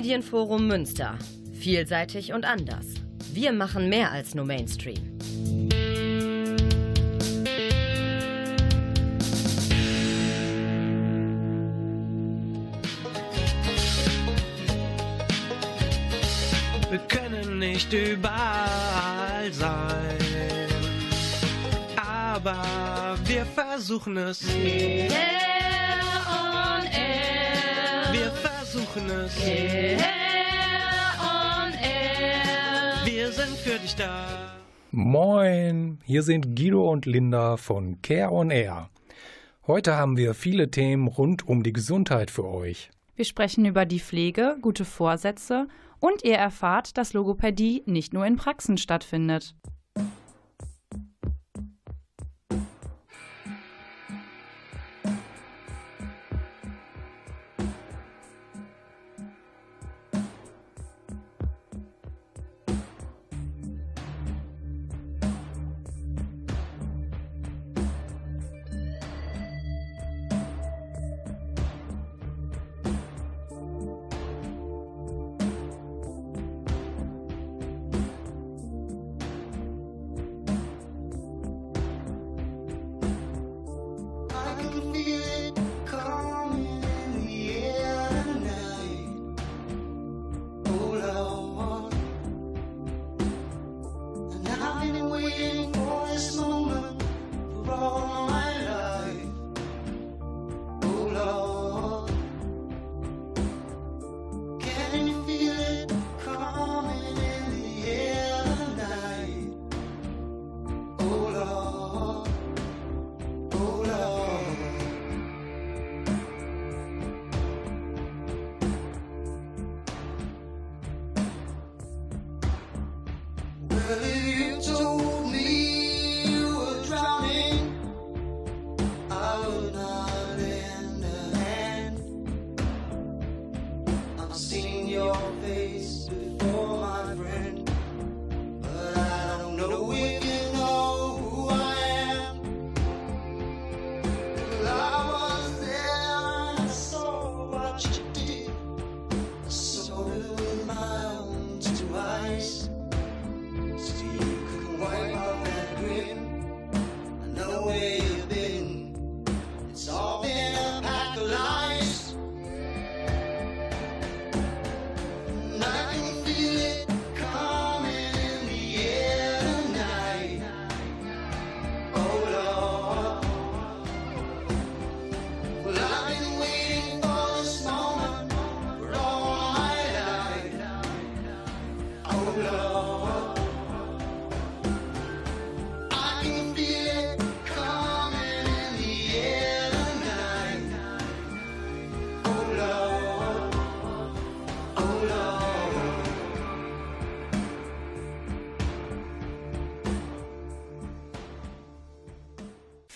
Medienforum Münster. Vielseitig und anders. Wir machen mehr als nur Mainstream. Wir können nicht überall sein, aber wir versuchen es. Air es. Air on Air. Wir sind für dich da. Moin, hier sind Guido und Linda von Care on Air. Heute haben wir viele Themen rund um die Gesundheit für euch. Wir sprechen über die Pflege, gute Vorsätze und ihr erfahrt, dass Logopädie nicht nur in Praxen stattfindet.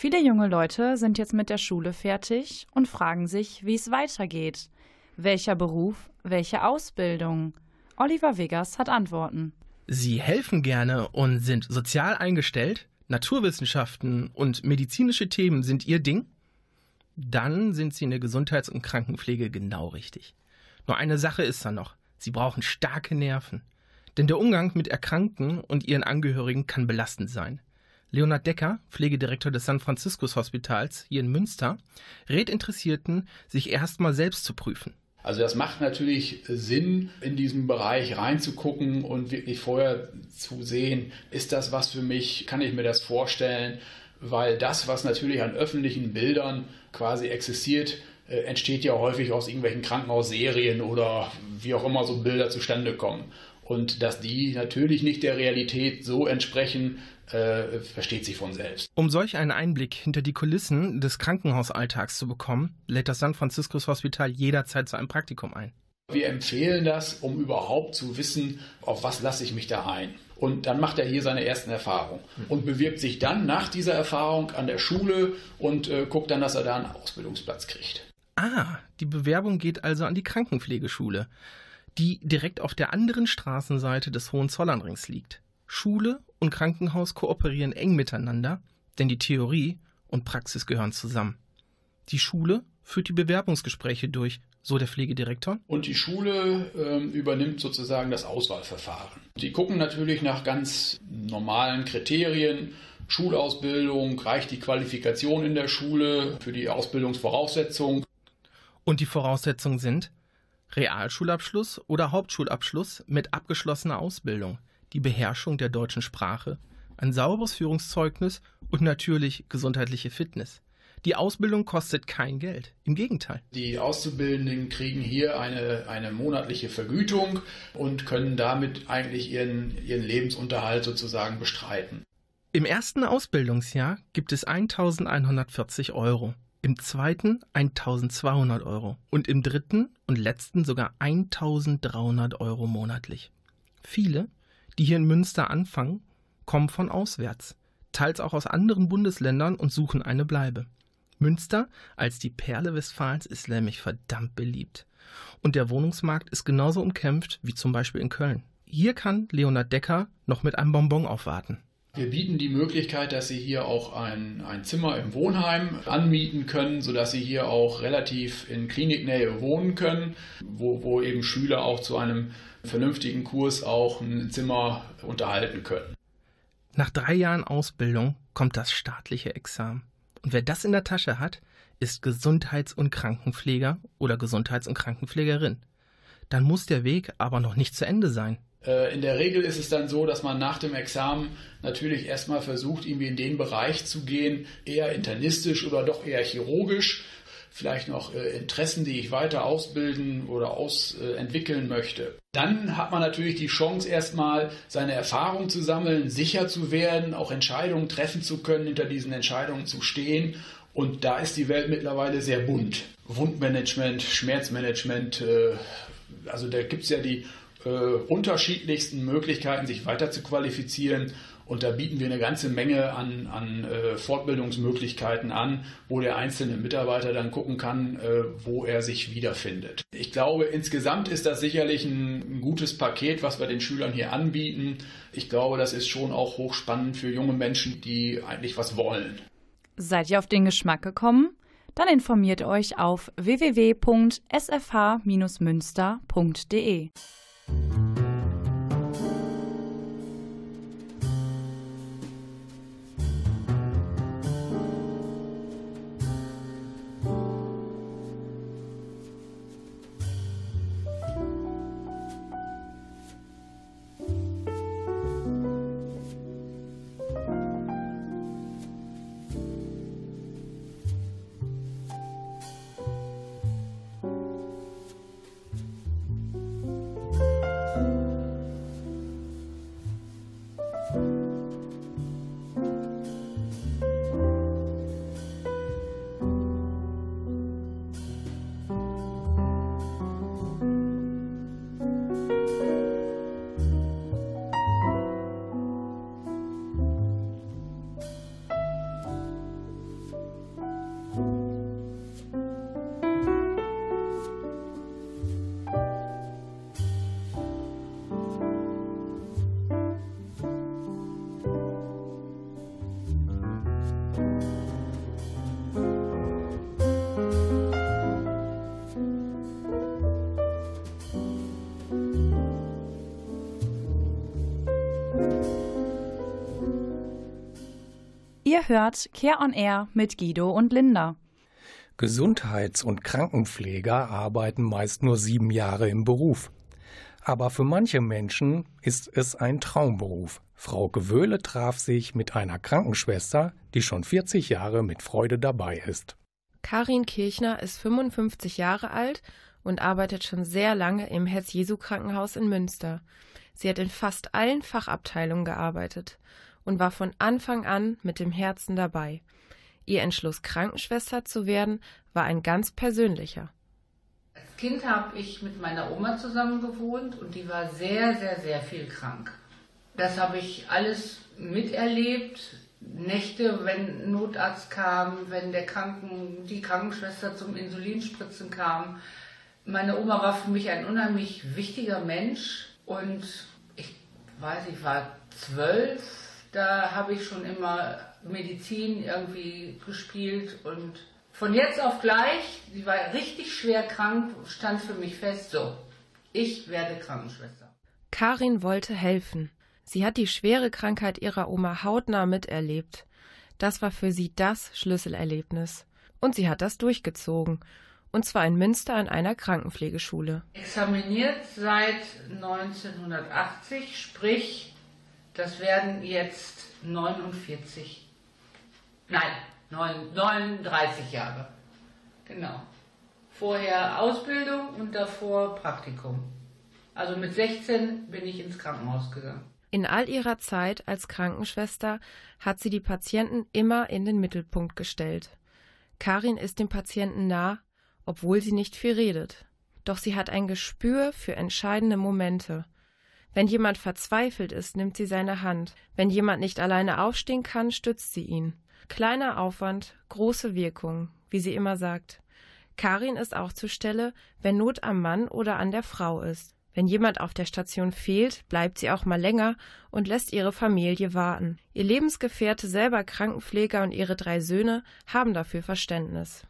Viele junge Leute sind jetzt mit der Schule fertig und fragen sich, wie es weitergeht. Welcher Beruf, welche Ausbildung? Oliver Vegas hat Antworten. Sie helfen gerne und sind sozial eingestellt, Naturwissenschaften und medizinische Themen sind Ihr Ding? Dann sind Sie in der Gesundheits- und Krankenpflege genau richtig. Nur eine Sache ist da noch. Sie brauchen starke Nerven. Denn der Umgang mit Erkrankten und ihren Angehörigen kann belastend sein. Leonard Decker, Pflegedirektor des San Franciscus Hospitals hier in Münster, rät Interessierten, sich erstmal selbst zu prüfen. Also das macht natürlich Sinn, in diesem Bereich reinzugucken und wirklich vorher zu sehen, ist das was für mich, kann ich mir das vorstellen, weil das, was natürlich an öffentlichen Bildern quasi existiert, äh, entsteht ja häufig aus irgendwelchen Krankenhausserien oder wie auch immer so Bilder zustande kommen. Und dass die natürlich nicht der Realität so entsprechen, äh, versteht sich von selbst. Um solch einen Einblick hinter die Kulissen des Krankenhausalltags zu bekommen, lädt das San Franciscus Hospital jederzeit zu einem Praktikum ein. Wir empfehlen das, um überhaupt zu wissen, auf was lasse ich mich da ein. Und dann macht er hier seine ersten Erfahrungen und bewirbt sich dann nach dieser Erfahrung an der Schule und äh, guckt dann, dass er da einen Ausbildungsplatz kriegt. Ah, die Bewerbung geht also an die Krankenpflegeschule, die direkt auf der anderen Straßenseite des Hohenzollernrings liegt. Schule und Krankenhaus kooperieren eng miteinander, denn die Theorie und Praxis gehören zusammen. Die Schule führt die Bewerbungsgespräche durch so der Pflegedirektor. Und die Schule ähm, übernimmt sozusagen das Auswahlverfahren. Die gucken natürlich nach ganz normalen Kriterien. Schulausbildung, reicht die Qualifikation in der Schule für die Ausbildungsvoraussetzung. Und die Voraussetzungen sind Realschulabschluss oder Hauptschulabschluss mit abgeschlossener Ausbildung, die Beherrschung der deutschen Sprache, ein sauberes Führungszeugnis und natürlich gesundheitliche Fitness. Die Ausbildung kostet kein Geld. Im Gegenteil. Die Auszubildenden kriegen hier eine, eine monatliche Vergütung und können damit eigentlich ihren, ihren Lebensunterhalt sozusagen bestreiten. Im ersten Ausbildungsjahr gibt es 1140 Euro, im zweiten 1200 Euro und im dritten und letzten sogar 1300 Euro monatlich. Viele, die hier in Münster anfangen, kommen von auswärts, teils auch aus anderen Bundesländern und suchen eine Bleibe. Münster als die Perle Westfalens ist nämlich verdammt beliebt. Und der Wohnungsmarkt ist genauso umkämpft wie zum Beispiel in Köln. Hier kann Leonard Decker noch mit einem Bonbon aufwarten. Wir bieten die Möglichkeit, dass Sie hier auch ein, ein Zimmer im Wohnheim anmieten können, sodass Sie hier auch relativ in Kliniknähe wohnen können, wo, wo eben Schüler auch zu einem vernünftigen Kurs auch ein Zimmer unterhalten können. Nach drei Jahren Ausbildung kommt das staatliche Examen. Und wer das in der Tasche hat, ist Gesundheits- und Krankenpfleger oder Gesundheits- und Krankenpflegerin. Dann muss der Weg aber noch nicht zu Ende sein. Äh, in der Regel ist es dann so, dass man nach dem Examen natürlich erstmal versucht, irgendwie in den Bereich zu gehen, eher internistisch oder doch eher chirurgisch. Vielleicht noch äh, Interessen, die ich weiter ausbilden oder ausentwickeln möchte. Dann hat man natürlich die Chance, erstmal seine Erfahrung zu sammeln, sicher zu werden, auch Entscheidungen treffen zu können, hinter diesen Entscheidungen zu stehen. Und da ist die Welt mittlerweile sehr bunt. Wundmanagement, Schmerzmanagement, äh, also da gibt es ja die äh, unterschiedlichsten Möglichkeiten, sich weiter zu qualifizieren. Und da bieten wir eine ganze Menge an, an äh, Fortbildungsmöglichkeiten an, wo der einzelne Mitarbeiter dann gucken kann, äh, wo er sich wiederfindet. Ich glaube, insgesamt ist das sicherlich ein, ein gutes Paket, was wir den Schülern hier anbieten. Ich glaube, das ist schon auch hochspannend für junge Menschen, die eigentlich was wollen. Seid ihr auf den Geschmack gekommen? Dann informiert euch auf www.sfh-münster.de. Thank you. Ihr hört Care on Air mit Guido und Linda. Gesundheits- und Krankenpfleger arbeiten meist nur sieben Jahre im Beruf. Aber für manche Menschen ist es ein Traumberuf. Frau Gewöhle traf sich mit einer Krankenschwester, die schon 40 Jahre mit Freude dabei ist. Karin Kirchner ist 55 Jahre alt und arbeitet schon sehr lange im Herz-Jesu-Krankenhaus in Münster. Sie hat in fast allen Fachabteilungen gearbeitet und war von Anfang an mit dem Herzen dabei. Ihr Entschluss, Krankenschwester zu werden, war ein ganz persönlicher. Als Kind habe ich mit meiner Oma zusammen gewohnt und die war sehr, sehr, sehr viel krank. Das habe ich alles miterlebt. Nächte, wenn Notarzt kam, wenn der Kranken, die Krankenschwester zum Insulinspritzen kam. Meine Oma war für mich ein unheimlich wichtiger Mensch und ich weiß, ich war zwölf, da habe ich schon immer Medizin irgendwie gespielt und Von jetzt auf gleich, sie war richtig schwer krank, stand für mich fest, so, ich werde Krankenschwester. Karin wollte helfen. Sie hat die schwere Krankheit ihrer Oma hautnah miterlebt. Das war für sie das Schlüsselerlebnis. Und sie hat das durchgezogen. Und zwar in Münster an einer Krankenpflegeschule. Examiniert seit 1980, sprich, das werden jetzt 49, nein, 39 Jahre. Genau. Vorher Ausbildung und davor Praktikum. Also mit 16 bin ich ins Krankenhaus gegangen. In all ihrer Zeit als Krankenschwester hat sie die Patienten immer in den Mittelpunkt gestellt. Karin ist dem Patienten nah, obwohl sie nicht viel redet. Doch sie hat ein Gespür für entscheidende Momente. Wenn jemand verzweifelt ist, nimmt sie seine Hand. Wenn jemand nicht alleine aufstehen kann, stützt sie ihn. Kleiner Aufwand, große Wirkung, wie sie immer sagt. Karin ist auch zur Stelle, wenn Not am Mann oder an der Frau ist. Wenn jemand auf der Station fehlt, bleibt sie auch mal länger und lässt ihre Familie warten. Ihr Lebensgefährte, selber Krankenpfleger und ihre drei Söhne haben dafür Verständnis.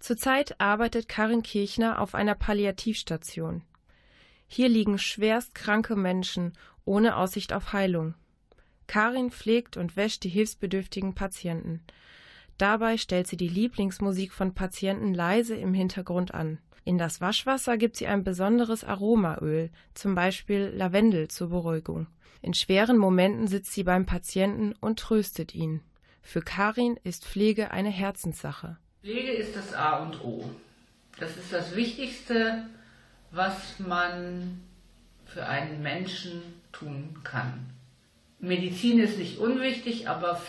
Zurzeit arbeitet Karin Kirchner auf einer Palliativstation. Hier liegen schwerst kranke Menschen ohne Aussicht auf Heilung. Karin pflegt und wäscht die hilfsbedürftigen Patienten. Dabei stellt sie die Lieblingsmusik von Patienten leise im Hintergrund an. In das Waschwasser gibt sie ein besonderes Aromaöl, zum Beispiel Lavendel zur Beruhigung. In schweren Momenten sitzt sie beim Patienten und tröstet ihn. Für Karin ist Pflege eine Herzenssache. Pflege ist das A und O. Das ist das Wichtigste, was man für einen Menschen tun kann. Medizin ist nicht unwichtig, aber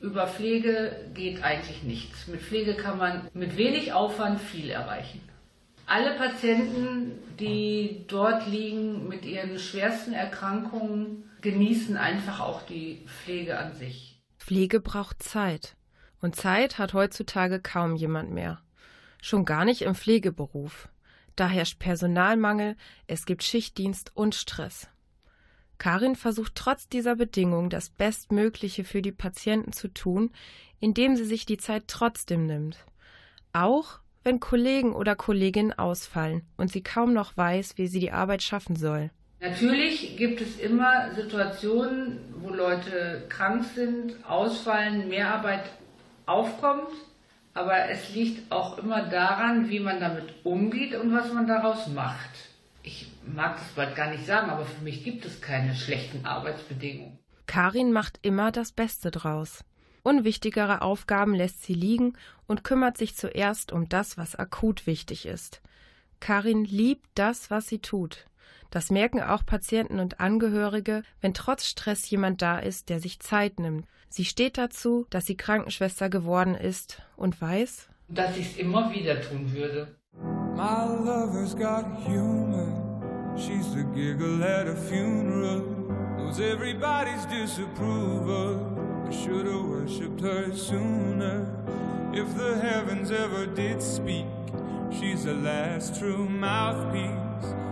über Pflege geht eigentlich nichts. Mit Pflege kann man mit wenig Aufwand viel erreichen. Alle Patienten, die dort liegen mit ihren schwersten Erkrankungen, genießen einfach auch die Pflege an sich. Pflege braucht Zeit. Und Zeit hat heutzutage kaum jemand mehr. Schon gar nicht im Pflegeberuf. Da herrscht Personalmangel, es gibt Schichtdienst und Stress. Karin versucht trotz dieser Bedingungen das Bestmögliche für die Patienten zu tun, indem sie sich die Zeit trotzdem nimmt. Auch wenn Kollegen oder Kolleginnen ausfallen und sie kaum noch weiß, wie sie die Arbeit schaffen soll. Natürlich gibt es immer Situationen, wo Leute krank sind, ausfallen, Mehrarbeit aufkommt, aber es liegt auch immer daran, wie man damit umgeht und was man daraus macht. Ich mag das bald gar nicht sagen, aber für mich gibt es keine schlechten Arbeitsbedingungen. Karin macht immer das Beste draus. Unwichtigere Aufgaben lässt sie liegen und kümmert sich zuerst um das, was akut wichtig ist. Karin liebt das, was sie tut. Das merken auch Patienten und Angehörige, wenn trotz Stress jemand da ist, der sich Zeit nimmt. Sie steht dazu, dass sie Krankenschwester geworden ist und weiß, dass ich es immer wieder tun würde. My lover's got humor. She's the giggle at a funeral. Knows everybody's disapproval. I should have worshipped her sooner. If the heavens ever did speak, she's the last true mouthpiece.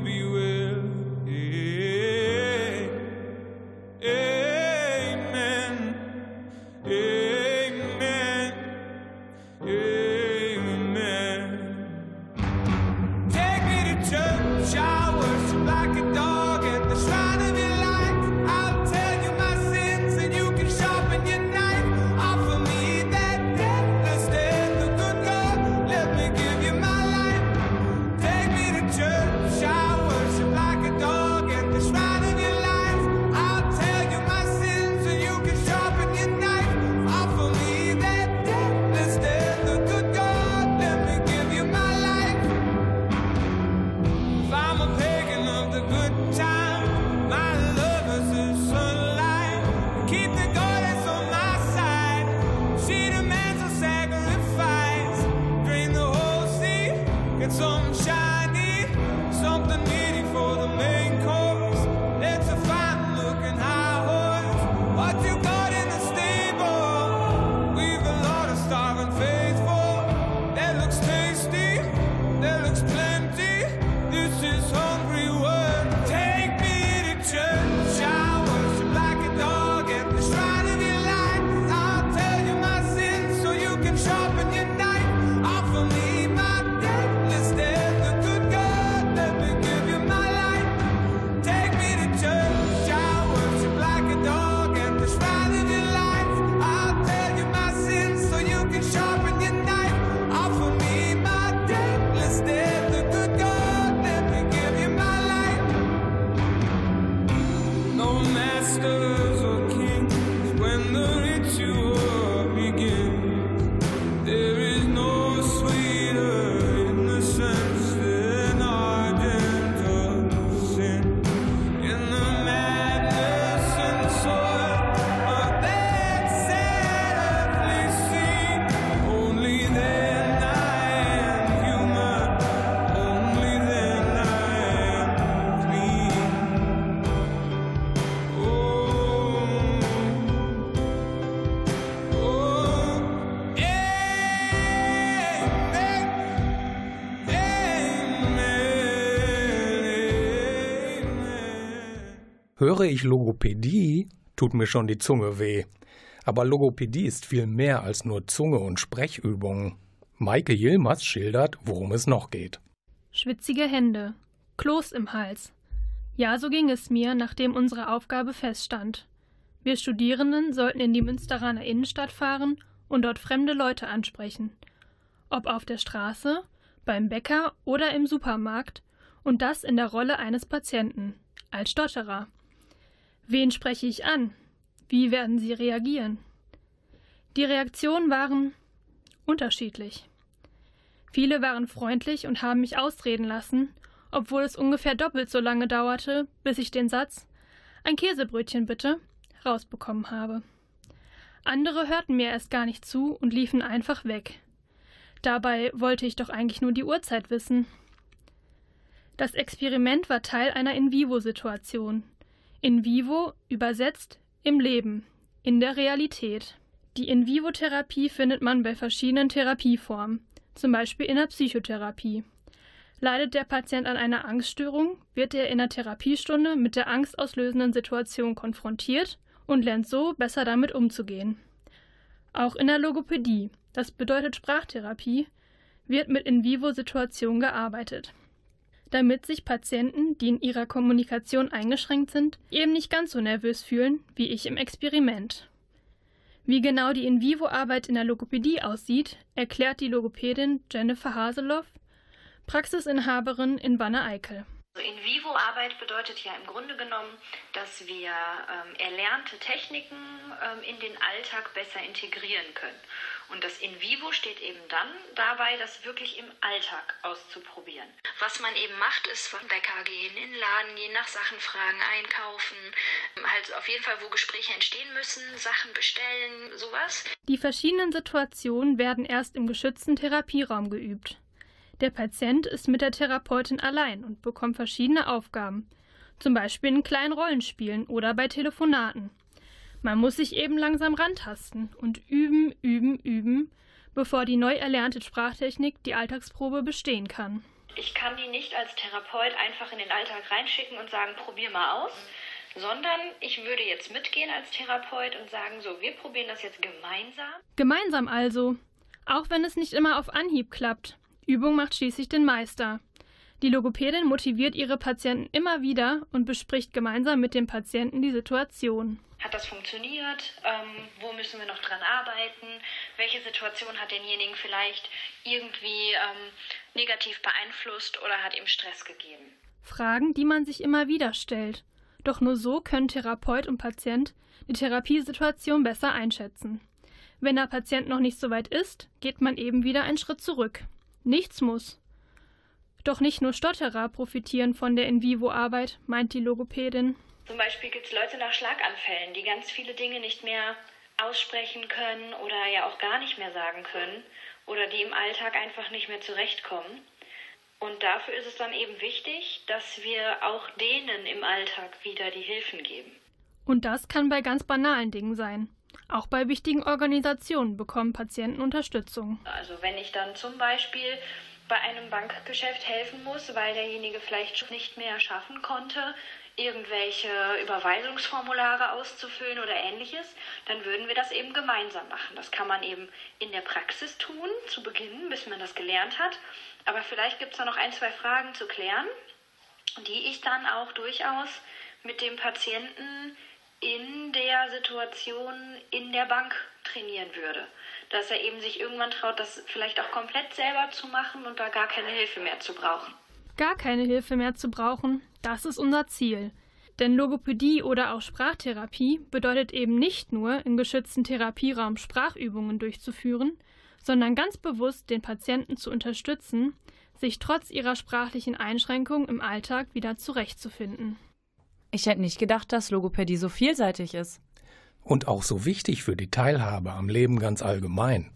Höre ich Logopädie, tut mir schon die Zunge weh. Aber Logopädie ist viel mehr als nur Zunge und Sprechübungen. Maike Yilmaz schildert, worum es noch geht. Schwitzige Hände, Kloß im Hals. Ja, so ging es mir, nachdem unsere Aufgabe feststand. Wir Studierenden sollten in die Münsteraner Innenstadt fahren und dort fremde Leute ansprechen. Ob auf der Straße, beim Bäcker oder im Supermarkt, und das in der Rolle eines Patienten, als Stotterer. Wen spreche ich an? Wie werden sie reagieren? Die Reaktionen waren unterschiedlich. Viele waren freundlich und haben mich ausreden lassen, obwohl es ungefähr doppelt so lange dauerte, bis ich den Satz Ein Käsebrötchen bitte rausbekommen habe. Andere hörten mir erst gar nicht zu und liefen einfach weg. Dabei wollte ich doch eigentlich nur die Uhrzeit wissen. Das Experiment war Teil einer In-vivo-Situation. In vivo übersetzt im Leben, in der Realität. Die In-vivo-Therapie findet man bei verschiedenen Therapieformen, zum Beispiel in der Psychotherapie. Leidet der Patient an einer Angststörung, wird er in der Therapiestunde mit der angstauslösenden Situation konfrontiert und lernt so besser damit umzugehen. Auch in der Logopädie, das bedeutet Sprachtherapie, wird mit In-vivo-Situationen gearbeitet. Damit sich Patienten, die in ihrer Kommunikation eingeschränkt sind, eben nicht ganz so nervös fühlen wie ich im Experiment. Wie genau die In-vivo-Arbeit in der Logopädie aussieht, erklärt die Logopädin Jennifer Haseloff, Praxisinhaberin in Wanne-Eickel. In-vivo-Arbeit bedeutet ja im Grunde genommen, dass wir ähm, erlernte Techniken ähm, in den Alltag besser integrieren können. Und das In-vivo steht eben dann dabei, das wirklich im Alltag auszuprobieren. Was man eben macht, ist vom Bäcker gehen, in den Laden gehen, nach Sachen fragen, einkaufen, halt auf jeden Fall, wo Gespräche entstehen müssen, Sachen bestellen, sowas. Die verschiedenen Situationen werden erst im geschützten Therapieraum geübt. Der Patient ist mit der Therapeutin allein und bekommt verschiedene Aufgaben, zum Beispiel in kleinen Rollenspielen oder bei Telefonaten. Man muss sich eben langsam rantasten und üben, üben, üben, bevor die neu erlernte Sprachtechnik die Alltagsprobe bestehen kann. Ich kann die nicht als Therapeut einfach in den Alltag reinschicken und sagen, probier mal aus, sondern ich würde jetzt mitgehen als Therapeut und sagen, so, wir probieren das jetzt gemeinsam. Gemeinsam also, auch wenn es nicht immer auf Anhieb klappt. Übung macht schließlich den Meister. Die Logopädin motiviert ihre Patienten immer wieder und bespricht gemeinsam mit dem Patienten die Situation. Hat das funktioniert? Ähm, wo müssen wir noch dran arbeiten? Welche Situation hat denjenigen vielleicht irgendwie ähm, negativ beeinflusst oder hat ihm Stress gegeben? Fragen, die man sich immer wieder stellt. Doch nur so können Therapeut und Patient die Therapiesituation besser einschätzen. Wenn der Patient noch nicht so weit ist, geht man eben wieder einen Schritt zurück. Nichts muss. Doch nicht nur Stotterer profitieren von der In-vivo-Arbeit, meint die Logopädin. Zum Beispiel gibt es Leute nach Schlaganfällen, die ganz viele Dinge nicht mehr aussprechen können oder ja auch gar nicht mehr sagen können oder die im Alltag einfach nicht mehr zurechtkommen. Und dafür ist es dann eben wichtig, dass wir auch denen im Alltag wieder die Hilfen geben. Und das kann bei ganz banalen Dingen sein. Auch bei wichtigen Organisationen bekommen Patienten Unterstützung. Also wenn ich dann zum Beispiel bei einem Bankgeschäft helfen muss, weil derjenige vielleicht nicht mehr schaffen konnte, irgendwelche Überweisungsformulare auszufüllen oder ähnliches, dann würden wir das eben gemeinsam machen. Das kann man eben in der Praxis tun, zu Beginn, bis man das gelernt hat. Aber vielleicht gibt es da noch ein, zwei Fragen zu klären, die ich dann auch durchaus mit dem Patienten in der Situation in der Bank trainieren würde. Dass er eben sich irgendwann traut, das vielleicht auch komplett selber zu machen und da gar keine Hilfe mehr zu brauchen. Gar keine Hilfe mehr zu brauchen, das ist unser Ziel. Denn Logopädie oder auch Sprachtherapie bedeutet eben nicht nur, im geschützten Therapieraum Sprachübungen durchzuführen, sondern ganz bewusst den Patienten zu unterstützen, sich trotz ihrer sprachlichen Einschränkungen im Alltag wieder zurechtzufinden. Ich hätte nicht gedacht, dass Logopädie so vielseitig ist. Und auch so wichtig für die Teilhabe am Leben ganz allgemein.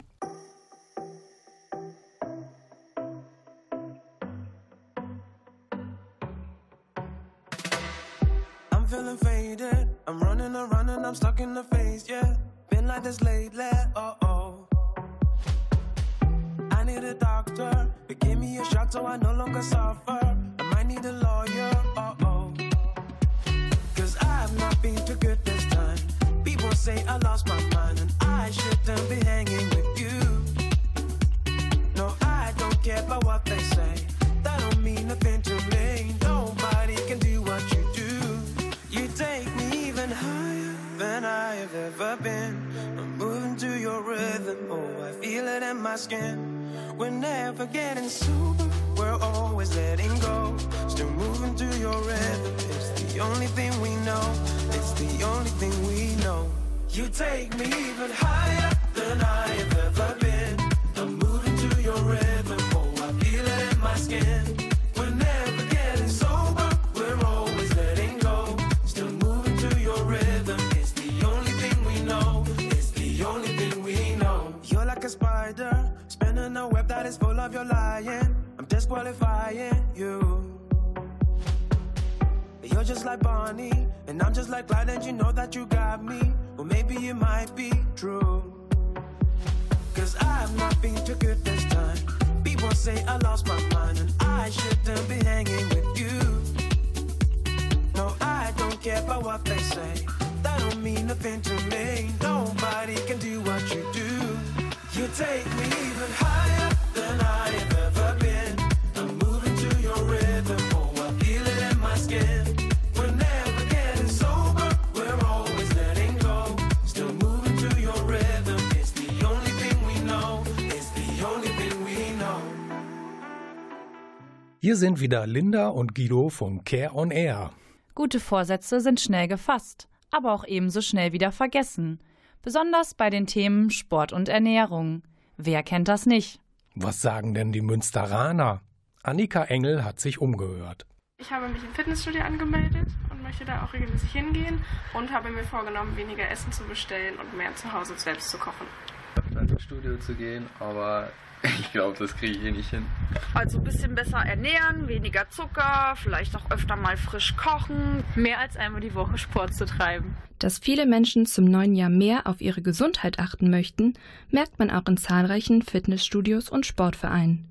Just like Bonnie, and I'm just like Clyde, and you know that you got me. Well, maybe it might be true. Cause I've not been too good this time. People say I lost my mind, and I shouldn't be hanging with you. No, I don't care about what they say. That don't mean nothing to me. Nobody can do what you do. You take me even higher than I have Hier sind wieder Linda und Guido von Care on Air. Gute Vorsätze sind schnell gefasst, aber auch ebenso schnell wieder vergessen. Besonders bei den Themen Sport und Ernährung. Wer kennt das nicht? Was sagen denn die Münsteraner? Annika Engel hat sich umgehört. Ich habe mich im Fitnessstudio angemeldet und möchte da auch regelmäßig hingehen und habe mir vorgenommen, weniger Essen zu bestellen und mehr zu Hause selbst zu kochen. öfter ins Studio zu gehen, aber ich glaube, das kriege ich hier nicht hin. Also ein bisschen besser ernähren, weniger Zucker, vielleicht auch öfter mal frisch kochen. Mehr als einmal die Woche Sport zu treiben. Dass viele Menschen zum neuen Jahr mehr auf ihre Gesundheit achten möchten, merkt man auch in zahlreichen Fitnessstudios und Sportvereinen.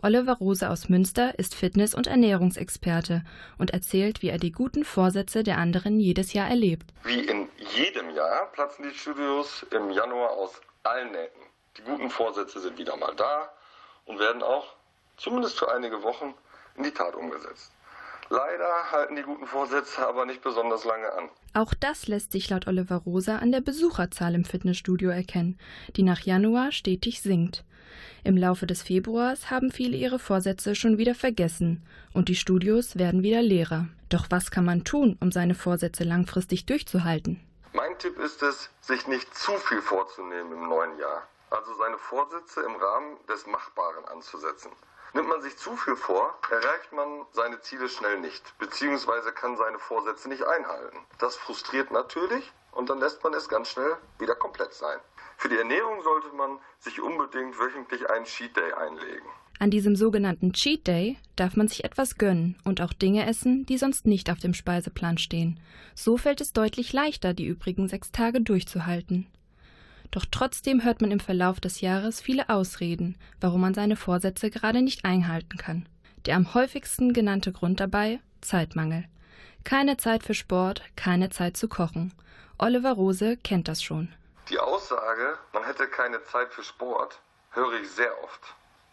Oliver Rose aus Münster ist Fitness- und Ernährungsexperte und erzählt, wie er die guten Vorsätze der anderen jedes Jahr erlebt. Wie in jedem Jahr platzen die Studios im Januar aus allen Nähten. Die guten Vorsätze sind wieder mal da und werden auch, zumindest für einige Wochen, in die Tat umgesetzt. Leider halten die guten Vorsätze aber nicht besonders lange an. Auch das lässt sich laut Oliver Rosa an der Besucherzahl im Fitnessstudio erkennen, die nach Januar stetig sinkt. Im Laufe des Februars haben viele ihre Vorsätze schon wieder vergessen und die Studios werden wieder leerer. Doch was kann man tun, um seine Vorsätze langfristig durchzuhalten? Mein Tipp ist es, sich nicht zu viel vorzunehmen im neuen Jahr. Also seine Vorsätze im Rahmen des Machbaren anzusetzen. Nimmt man sich zu viel vor, erreicht man seine Ziele schnell nicht, beziehungsweise kann seine Vorsätze nicht einhalten. Das frustriert natürlich und dann lässt man es ganz schnell wieder komplett sein. Für die Ernährung sollte man sich unbedingt wöchentlich einen Cheat Day einlegen. An diesem sogenannten Cheat Day darf man sich etwas gönnen und auch Dinge essen, die sonst nicht auf dem Speiseplan stehen. So fällt es deutlich leichter, die übrigen sechs Tage durchzuhalten. Doch trotzdem hört man im Verlauf des Jahres viele Ausreden, warum man seine Vorsätze gerade nicht einhalten kann. Der am häufigsten genannte Grund dabei Zeitmangel. Keine Zeit für Sport, keine Zeit zu kochen. Oliver Rose kennt das schon. Die Aussage, man hätte keine Zeit für Sport, höre ich sehr oft.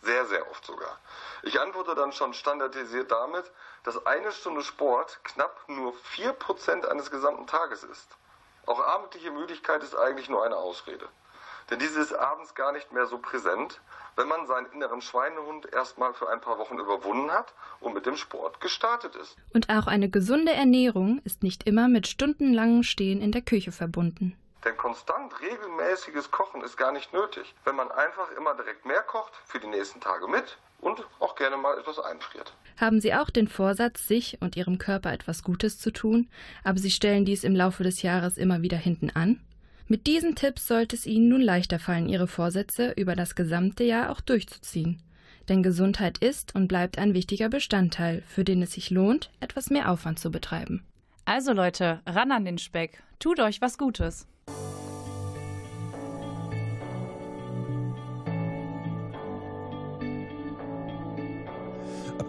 Sehr, sehr oft sogar. Ich antworte dann schon standardisiert damit, dass eine Stunde Sport knapp nur 4% eines gesamten Tages ist. Auch abendliche Müdigkeit ist eigentlich nur eine Ausrede. Denn diese ist abends gar nicht mehr so präsent, wenn man seinen inneren Schweinehund erstmal für ein paar Wochen überwunden hat und mit dem Sport gestartet ist. Und auch eine gesunde Ernährung ist nicht immer mit stundenlangem Stehen in der Küche verbunden. Denn konstant regelmäßiges Kochen ist gar nicht nötig, wenn man einfach immer direkt mehr kocht für die nächsten Tage mit und auch gerne mal etwas einfriert. Haben Sie auch den Vorsatz, sich und Ihrem Körper etwas Gutes zu tun, aber Sie stellen dies im Laufe des Jahres immer wieder hinten an? Mit diesen Tipps sollte es Ihnen nun leichter fallen, Ihre Vorsätze über das gesamte Jahr auch durchzuziehen. Denn Gesundheit ist und bleibt ein wichtiger Bestandteil, für den es sich lohnt, etwas mehr Aufwand zu betreiben. Also Leute, ran an den Speck. Tut euch was Gutes.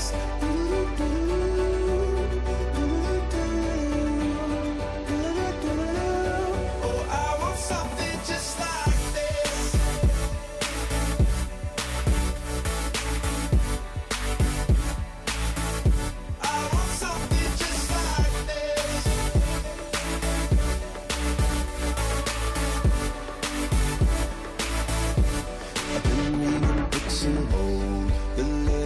Like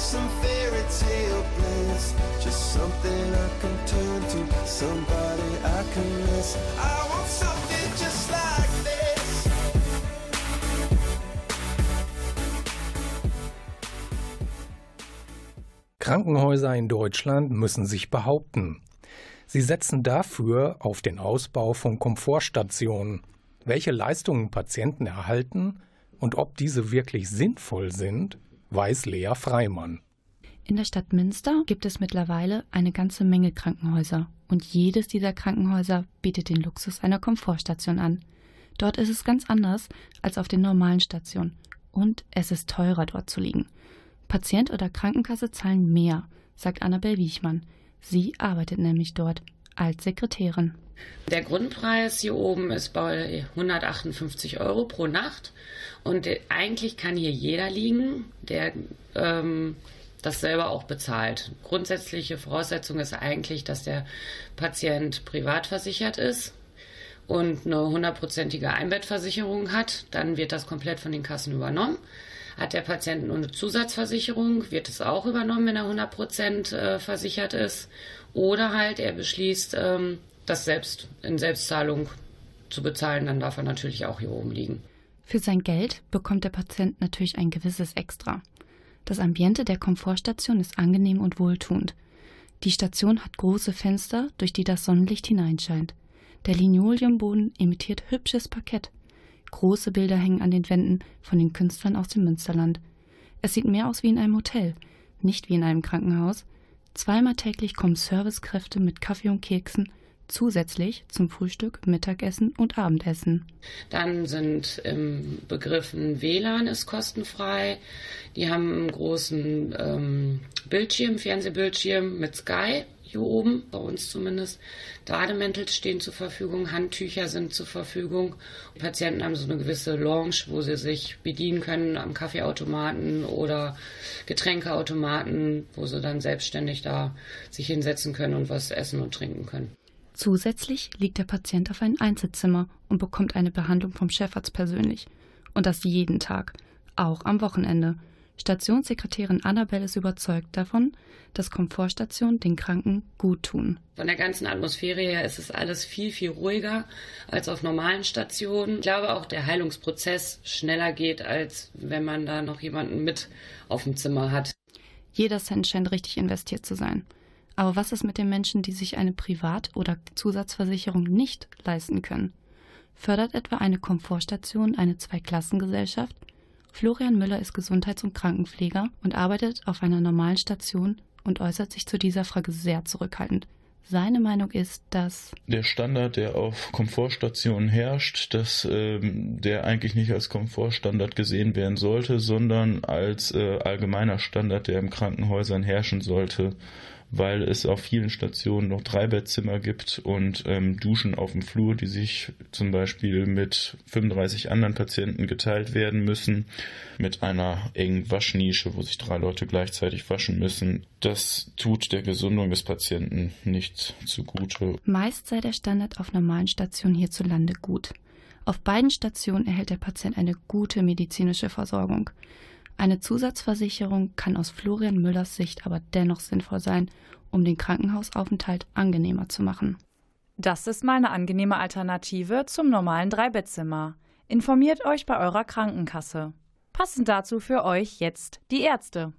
some fairy tale bliss. Just something I can turn to, somebody I can miss. I want something just like this. Krankenhäuser in Deutschland müssen sich behaupten. Sie setzen dafür auf den Ausbau von Komfortstationen. Welche Leistungen Patienten erhalten und ob diese wirklich sinnvoll sind, weiß Lea Freimann. In der Stadt Münster gibt es mittlerweile eine ganze Menge Krankenhäuser und jedes dieser Krankenhäuser bietet den Luxus einer Komfortstation an. Dort ist es ganz anders als auf den normalen Stationen und es ist teurer dort zu liegen. Patient oder Krankenkasse zahlen mehr, sagt Annabel Wiechmann. Sie arbeitet nämlich dort als Sekretärin. Der Grundpreis hier oben ist bei 158 Euro pro Nacht und eigentlich kann hier jeder liegen, der ähm, das selber auch bezahlt. Grundsätzliche Voraussetzung ist eigentlich, dass der Patient privat versichert ist und eine hundertprozentige Einbettversicherung hat. Dann wird das komplett von den Kassen übernommen. Hat der Patient nur eine Zusatzversicherung, wird es auch übernommen, wenn er 100% äh, versichert ist. Oder halt er beschließt, ähm, das selbst in Selbstzahlung zu bezahlen, dann darf er natürlich auch hier oben liegen. Für sein Geld bekommt der Patient natürlich ein gewisses Extra. Das Ambiente der Komfortstation ist angenehm und wohltuend. Die Station hat große Fenster, durch die das Sonnenlicht hineinscheint. Der Linoleumboden imitiert hübsches Parkett. Große Bilder hängen an den Wänden von den Künstlern aus dem Münsterland. Es sieht mehr aus wie in einem Hotel, nicht wie in einem Krankenhaus. Zweimal täglich kommen Servicekräfte mit Kaffee und Keksen, zusätzlich zum Frühstück, Mittagessen und Abendessen. Dann sind im Begriffen WLAN ist kostenfrei. Die haben einen großen ähm, Bildschirm, Fernsehbildschirm mit Sky hier oben, bei uns zumindest. Bademäntel stehen zur Verfügung, Handtücher sind zur Verfügung. Die Patienten haben so eine gewisse Lounge, wo sie sich bedienen können am Kaffeeautomaten oder Getränkeautomaten, wo sie dann selbstständig da sich hinsetzen können und was essen und trinken können. Zusätzlich liegt der Patient auf einem Einzelzimmer und bekommt eine Behandlung vom Chefarzt persönlich. Und das jeden Tag, auch am Wochenende. Stationssekretärin Annabelle ist überzeugt davon, dass Komfortstationen den Kranken gut tun. Von der ganzen Atmosphäre her ist es alles viel, viel ruhiger als auf normalen Stationen. Ich glaube auch, der Heilungsprozess schneller geht, als wenn man da noch jemanden mit auf dem Zimmer hat. Jeder Cent scheint richtig investiert zu sein. Aber was ist mit den Menschen, die sich eine Privat- oder Zusatzversicherung nicht leisten können? Fördert etwa eine Komfortstation eine Zweiklassengesellschaft? Florian Müller ist Gesundheits- und Krankenpfleger und arbeitet auf einer normalen Station und äußert sich zu dieser Frage sehr zurückhaltend. Seine Meinung ist, dass der Standard, der auf Komfortstationen herrscht, dass ähm, der eigentlich nicht als Komfortstandard gesehen werden sollte, sondern als äh, allgemeiner Standard, der in Krankenhäusern herrschen sollte, weil es auf vielen Stationen noch Dreibettzimmer gibt und ähm, Duschen auf dem Flur, die sich zum Beispiel mit 35 anderen Patienten geteilt werden müssen, mit einer engen Waschnische, wo sich drei Leute gleichzeitig waschen müssen. Das tut der Gesundung des Patienten nicht zugute. meist sei der Standard auf normalen Stationen hierzulande gut. Auf beiden Stationen erhält der Patient eine gute medizinische Versorgung. Eine Zusatzversicherung kann aus Florian Müllers Sicht aber dennoch sinnvoll sein, um den Krankenhausaufenthalt angenehmer zu machen. Das ist mal eine angenehme Alternative zum normalen Dreibettzimmer. Informiert euch bei eurer Krankenkasse. Passend dazu für euch jetzt die Ärzte.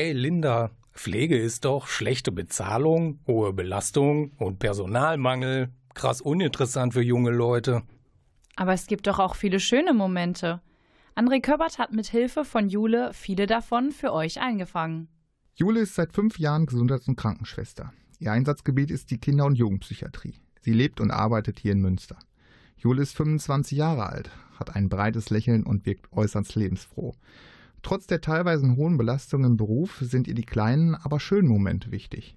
Hey Linda, Pflege ist doch schlechte Bezahlung, hohe Belastung und Personalmangel. Krass uninteressant für junge Leute. Aber es gibt doch auch viele schöne Momente. André Köppert hat mit Hilfe von Jule viele davon für euch eingefangen. Jule ist seit fünf Jahren Gesundheits- und Krankenschwester. Ihr Einsatzgebiet ist die Kinder- und Jugendpsychiatrie. Sie lebt und arbeitet hier in Münster. Jule ist 25 Jahre alt, hat ein breites Lächeln und wirkt äußerst lebensfroh. Trotz der teilweise hohen Belastung im Beruf sind ihr die kleinen, aber schönen Momente wichtig.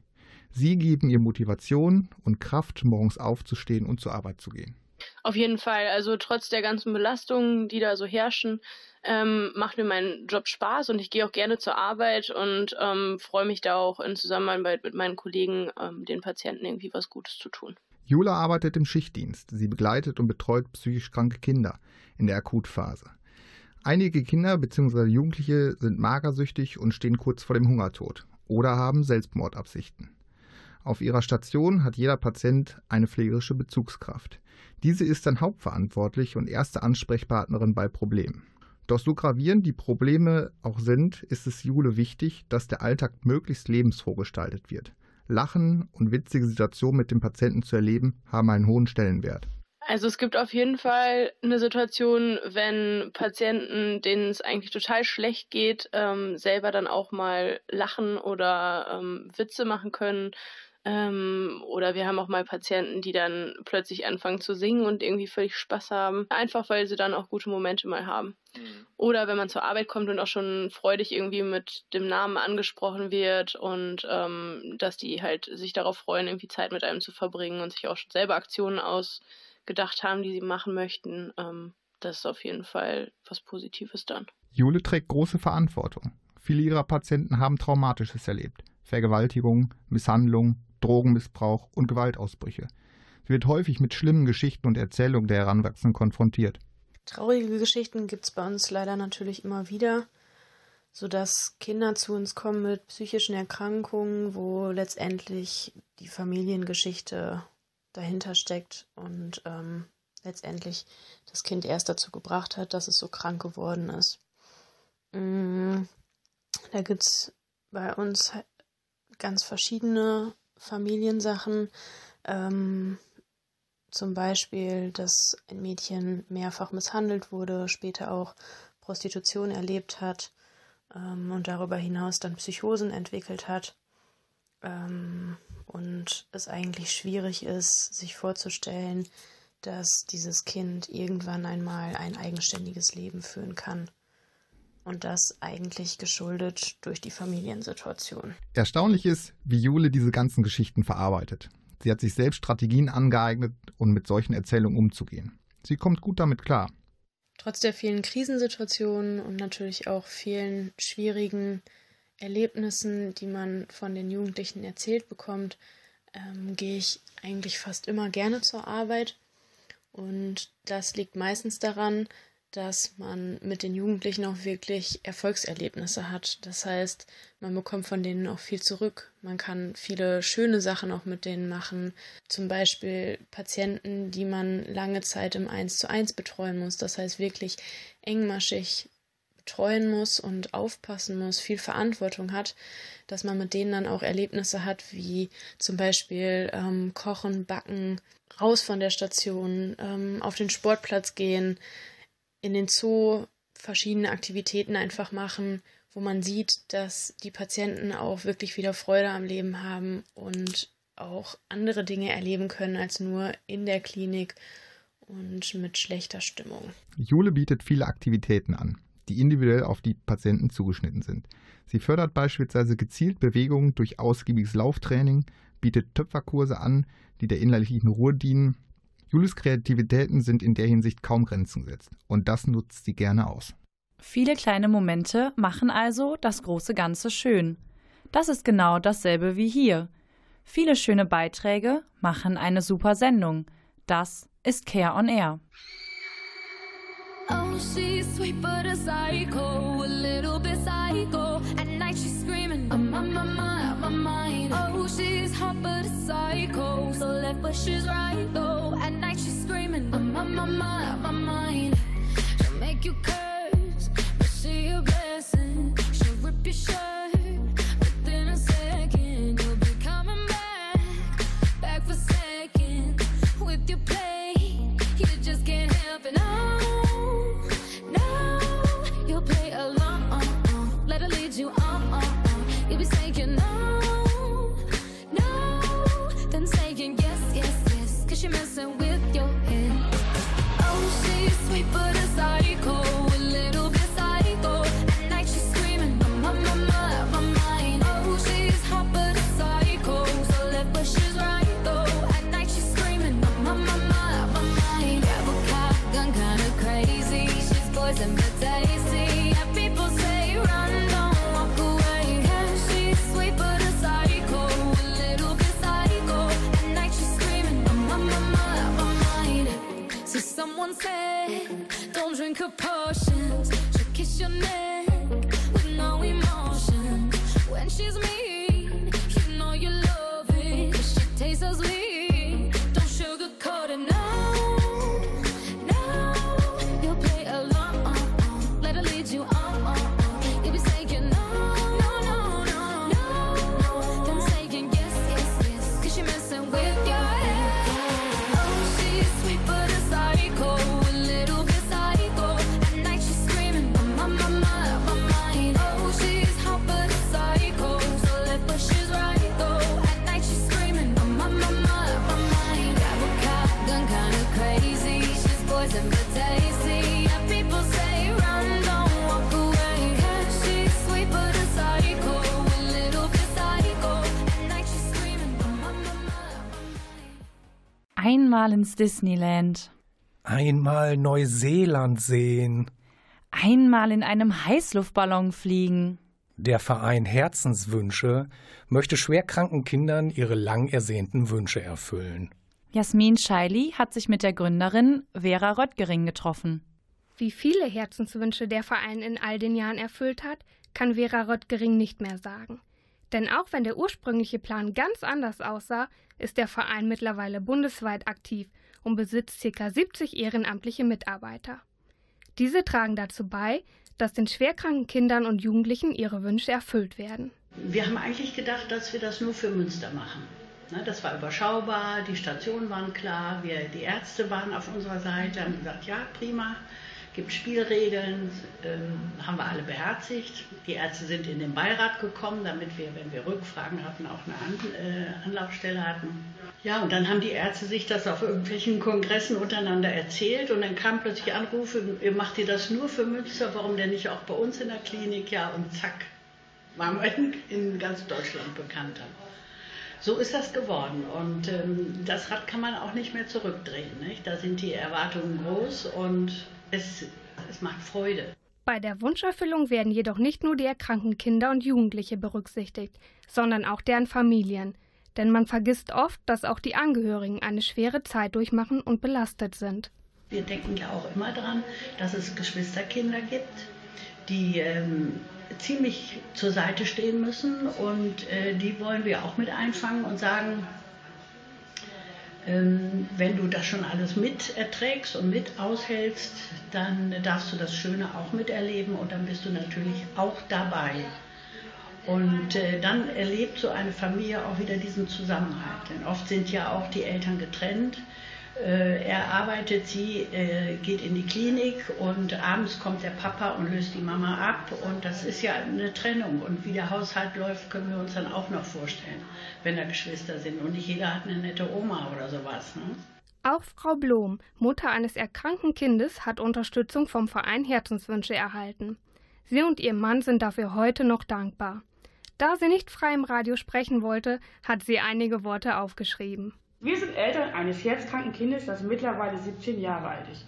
Sie geben ihr Motivation und Kraft, morgens aufzustehen und zur Arbeit zu gehen. Auf jeden Fall. Also trotz der ganzen Belastungen, die da so herrschen, ähm, macht mir mein Job Spaß und ich gehe auch gerne zur Arbeit und ähm, freue mich da auch in Zusammenarbeit mit meinen Kollegen, ähm, den Patienten irgendwie was Gutes zu tun. Jula arbeitet im Schichtdienst. Sie begleitet und betreut psychisch kranke Kinder in der Akutphase. Einige Kinder bzw. Jugendliche sind magersüchtig und stehen kurz vor dem Hungertod oder haben Selbstmordabsichten. Auf ihrer Station hat jeder Patient eine pflegerische Bezugskraft. Diese ist dann hauptverantwortlich und erste Ansprechpartnerin bei Problemen. Doch so gravierend die Probleme auch sind, ist es Jule wichtig, dass der Alltag möglichst lebensfroh gestaltet wird. Lachen und witzige Situationen mit dem Patienten zu erleben, haben einen hohen Stellenwert. Also es gibt auf jeden Fall eine Situation, wenn Patienten, denen es eigentlich total schlecht geht, ähm, selber dann auch mal lachen oder ähm, Witze machen können. Ähm, oder wir haben auch mal Patienten, die dann plötzlich anfangen zu singen und irgendwie völlig Spaß haben. Einfach weil sie dann auch gute Momente mal haben. Mhm. Oder wenn man zur Arbeit kommt und auch schon freudig irgendwie mit dem Namen angesprochen wird und ähm, dass die halt sich darauf freuen, irgendwie Zeit mit einem zu verbringen und sich auch schon selber Aktionen ausgedacht haben, die sie machen möchten. Ähm, das ist auf jeden Fall was Positives dann. Jule trägt große Verantwortung. Viele ihrer Patienten haben Traumatisches erlebt. Vergewaltigung, Misshandlung, Drogenmissbrauch und Gewaltausbrüche. Sie wird häufig mit schlimmen Geschichten und Erzählungen der Heranwachsenden konfrontiert. Traurige Geschichten gibt es bei uns leider natürlich immer wieder, sodass Kinder zu uns kommen mit psychischen Erkrankungen, wo letztendlich die Familiengeschichte dahinter steckt und ähm, letztendlich das Kind erst dazu gebracht hat, dass es so krank geworden ist. Mm, da gibt es bei uns ganz verschiedene Familiensachen. Ähm, zum Beispiel, dass ein Mädchen mehrfach misshandelt wurde, später auch Prostitution erlebt hat ähm, und darüber hinaus dann Psychosen entwickelt hat. Ähm, und es eigentlich schwierig ist, sich vorzustellen, dass dieses Kind irgendwann einmal ein eigenständiges Leben führen kann. Und das eigentlich geschuldet durch die Familiensituation. Erstaunlich ist, wie Jule diese ganzen Geschichten verarbeitet. Sie hat sich selbst Strategien angeeignet, um mit solchen Erzählungen umzugehen. Sie kommt gut damit klar. Trotz der vielen Krisensituationen und natürlich auch vielen schwierigen Erlebnissen, die man von den Jugendlichen erzählt bekommt, ähm, gehe ich eigentlich fast immer gerne zur Arbeit. Und das liegt meistens daran, dass man mit den Jugendlichen auch wirklich Erfolgserlebnisse hat. Das heißt, man bekommt von denen auch viel zurück. Man kann viele schöne Sachen auch mit denen machen. Zum Beispiel Patienten, die man lange Zeit im 1 zu 1 betreuen muss. Das heißt wirklich engmaschig betreuen muss und aufpassen muss, viel Verantwortung hat, dass man mit denen dann auch Erlebnisse hat, wie zum Beispiel ähm, Kochen, Backen, raus von der Station, ähm, auf den Sportplatz gehen, in den Zoo verschiedene Aktivitäten einfach machen, wo man sieht, dass die Patienten auch wirklich wieder Freude am Leben haben und auch andere Dinge erleben können als nur in der Klinik und mit schlechter Stimmung. Jule bietet viele Aktivitäten an, die individuell auf die Patienten zugeschnitten sind. Sie fördert beispielsweise gezielt Bewegungen durch ausgiebiges Lauftraining, bietet Töpferkurse an, die der innerlichen Ruhe dienen Julis Kreativitäten sind in der Hinsicht kaum Grenzen gesetzt und das nutzt sie gerne aus. Viele kleine Momente machen also das große Ganze schön. Das ist genau dasselbe wie hier. Viele schöne Beiträge machen eine super Sendung. Das ist Care on Air. Oh, she's sweet but a psycho, a little bit psycho. At night she's screaming, I'm on my mind, my mind. Oh, she's hot but a psycho, so left but she's right though. At night she's screaming, I'm on my mind, my mind. She'll make you curse, Einmal ins Disneyland. Einmal Neuseeland sehen. Einmal in einem Heißluftballon fliegen. Der Verein Herzenswünsche möchte schwerkranken Kindern ihre lang ersehnten Wünsche erfüllen. Jasmin Scheili hat sich mit der Gründerin Vera Röttgering getroffen. Wie viele Herzenswünsche der Verein in all den Jahren erfüllt hat, kann Vera Röttgering nicht mehr sagen. Denn auch wenn der ursprüngliche Plan ganz anders aussah, ist der Verein mittlerweile bundesweit aktiv und besitzt ca. 70 ehrenamtliche Mitarbeiter. Diese tragen dazu bei, dass den schwerkranken Kindern und Jugendlichen ihre Wünsche erfüllt werden. Wir haben eigentlich gedacht, dass wir das nur für Münster machen. Ne, Das war überschaubar, die Stationen waren klar, wir, die Ärzte waren auf unserer Seite, haben gesagt, ja, prima, gibt Spielregeln, ähm, haben wir alle beherzigt. Die Ärzte sind in den Beirat gekommen, damit wir, wenn wir Rückfragen hatten, auch eine An äh, Anlaufstelle hatten. Ja, und dann haben die Ärzte sich das auf irgendwelchen Kongressen untereinander erzählt und dann kamen plötzlich Anrufe, ihr macht ihr das nur für Münster, warum denn nicht auch bei uns in der Klinik? Ja, und zack, waren wir in, in ganz Deutschland bekannter. So ist das geworden und ähm, das Rad kann man auch nicht mehr zurückdrehen. Nicht? Da sind die Erwartungen groß und es, es macht Freude. Bei der Wunscherfüllung werden jedoch nicht nur die erkrankten Kinder und Jugendliche berücksichtigt, sondern auch deren Familien. Denn man vergisst oft, dass auch die Angehörigen eine schwere Zeit durchmachen und belastet sind. Wir denken ja auch immer daran, dass es Geschwisterkinder gibt, die ähm, ziemlich zur Seite stehen müssen und äh, die wollen wir auch mit einfangen und sagen, wenn du das schon alles mit erträgst und mit aushältst, dann darfst du das Schöne auch miterleben und dann bist du natürlich auch dabei. Und äh, dann erlebt so eine Familie auch wieder diesen Zusammenhalt. Denn oft sind ja auch die Eltern getrennt. Äh, er arbeitet, sie äh, geht in die Klinik und abends kommt der Papa und löst die Mama ab. Und das ist ja eine Trennung. Und wie der Haushalt läuft, können wir uns dann auch noch vorstellen, wenn da Geschwister sind. Und nicht jeder hat eine nette Oma oder sowas. Ne? Auch Frau Blom, Mutter eines erkrankten Kindes, hat Unterstützung vom Verein Herzenswünsche erhalten. Sie und ihr Mann sind dafür heute noch dankbar. Da sie nicht frei im Radio sprechen wollte, hat sie einige Worte aufgeschrieben. Wir sind Eltern eines herzkranken Kindes, das mittlerweile 17 Jahre alt ist.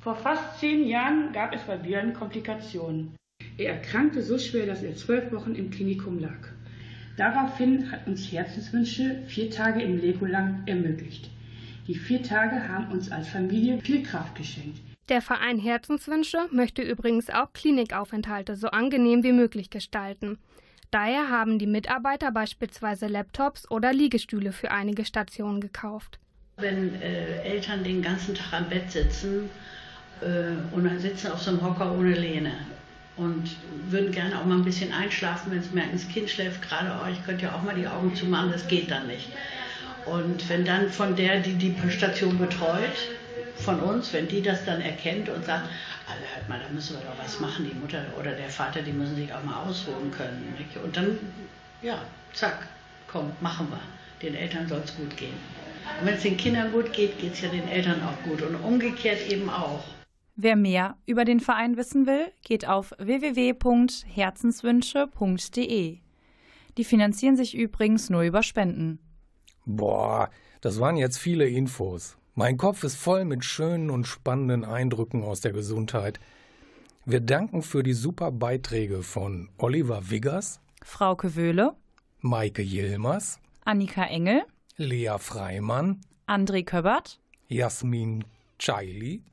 Vor fast zehn Jahren gab es bei Björn Komplikationen. Er erkrankte so schwer, dass er zwölf Wochen im Klinikum lag. Daraufhin hat uns Herzenswünsche vier Tage im Legoland ermöglicht. Die vier Tage haben uns als Familie viel Kraft geschenkt. Der Verein Herzenswünsche möchte übrigens auch Klinikaufenthalte so angenehm wie möglich gestalten. Daher haben die Mitarbeiter beispielsweise Laptops oder Liegestühle für einige Stationen gekauft. Wenn äh, Eltern den ganzen Tag am Bett sitzen äh, und dann sitzen auf so einem Hocker ohne Lehne und würden gerne auch mal ein bisschen einschlafen, wenn sie merken, das Kind schläft gerade, oh, ich könnte ja auch mal die Augen zumachen, das geht dann nicht. Und wenn dann von der, die die Station betreut, von uns, wenn die das dann erkennt und sagt, also hört mal, da müssen wir doch was machen, die Mutter oder der Vater, die müssen sich auch mal ausruhen können. Nicht? Und dann, ja, zack, komm, machen wir. Den Eltern soll es gut gehen. Und wenn es den Kindern gut geht, geht es ja den Eltern auch gut. Und umgekehrt eben auch. Wer mehr über den Verein wissen will, geht auf www.herzenswünsche.de. Die finanzieren sich übrigens nur über Spenden. Boah, das waren jetzt viele Infos. Mein Kopf ist voll mit schönen und spannenden Eindrücken aus der Gesundheit. Wir danken für die super Beiträge von Oliver Wiggers, Frauke Wöhle, Maike Yilmaz, Annika Engel, Lea Freimann, André Köbbert, Jasmin Chaili.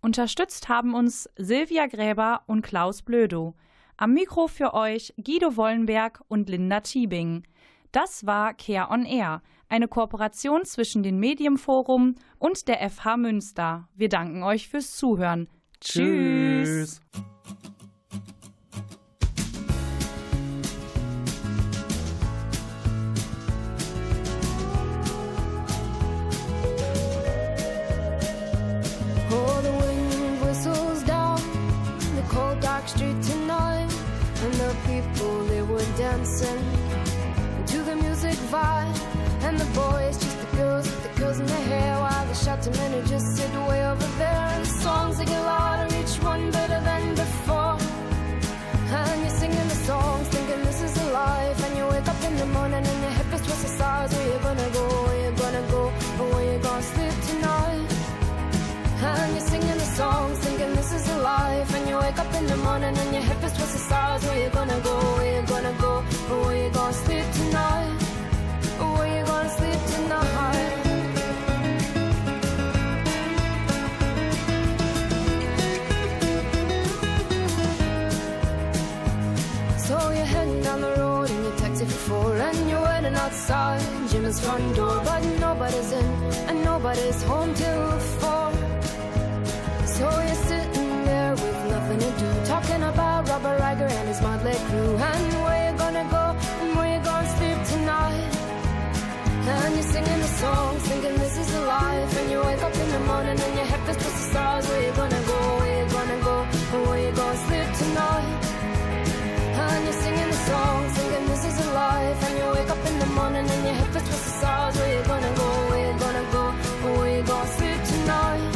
Unterstützt haben uns Silvia Gräber und Klaus Blödo. Am Mikro für euch Guido Wollenberg und Linda Tiebing. Das war Care on Air, eine Kooperation zwischen dem Medienforum und der FH Münster. Wir danken euch fürs Zuhören. Tschüss. Oh, street and the boys just the girls with the girls in their hair, while the shouting men just sit way over there. And the songs they get louder, each one better than before. And you're singing the songs, thinking this is a life, and you wake up in the morning and your feels twice the size. Where you gonna go? Where you gonna go? Or where you gonna sleep tonight? And you're singing the songs, thinking this is a life. And you wake up in the morning and your hip is twisted sides. Where you gonna go? Where you gonna go? Or where you gonna sleep front door, but nobody's in and nobody's home till four. So you're sitting there with nothing to do, talking about Robert Riger and his motley crew, and singing the songs, thinking this is a life, and you wake up in the morning and your head feels just the stars. Where you gonna go? Where you gonna go? And where you gonna sleep tonight? And you're singing the songs, thinking this is a life, and you wake up in the morning and your head feels just the stars. Where you gonna go? Where you gonna go? And where you gonna sleep tonight?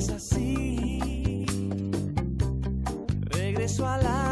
es así. Regreso a la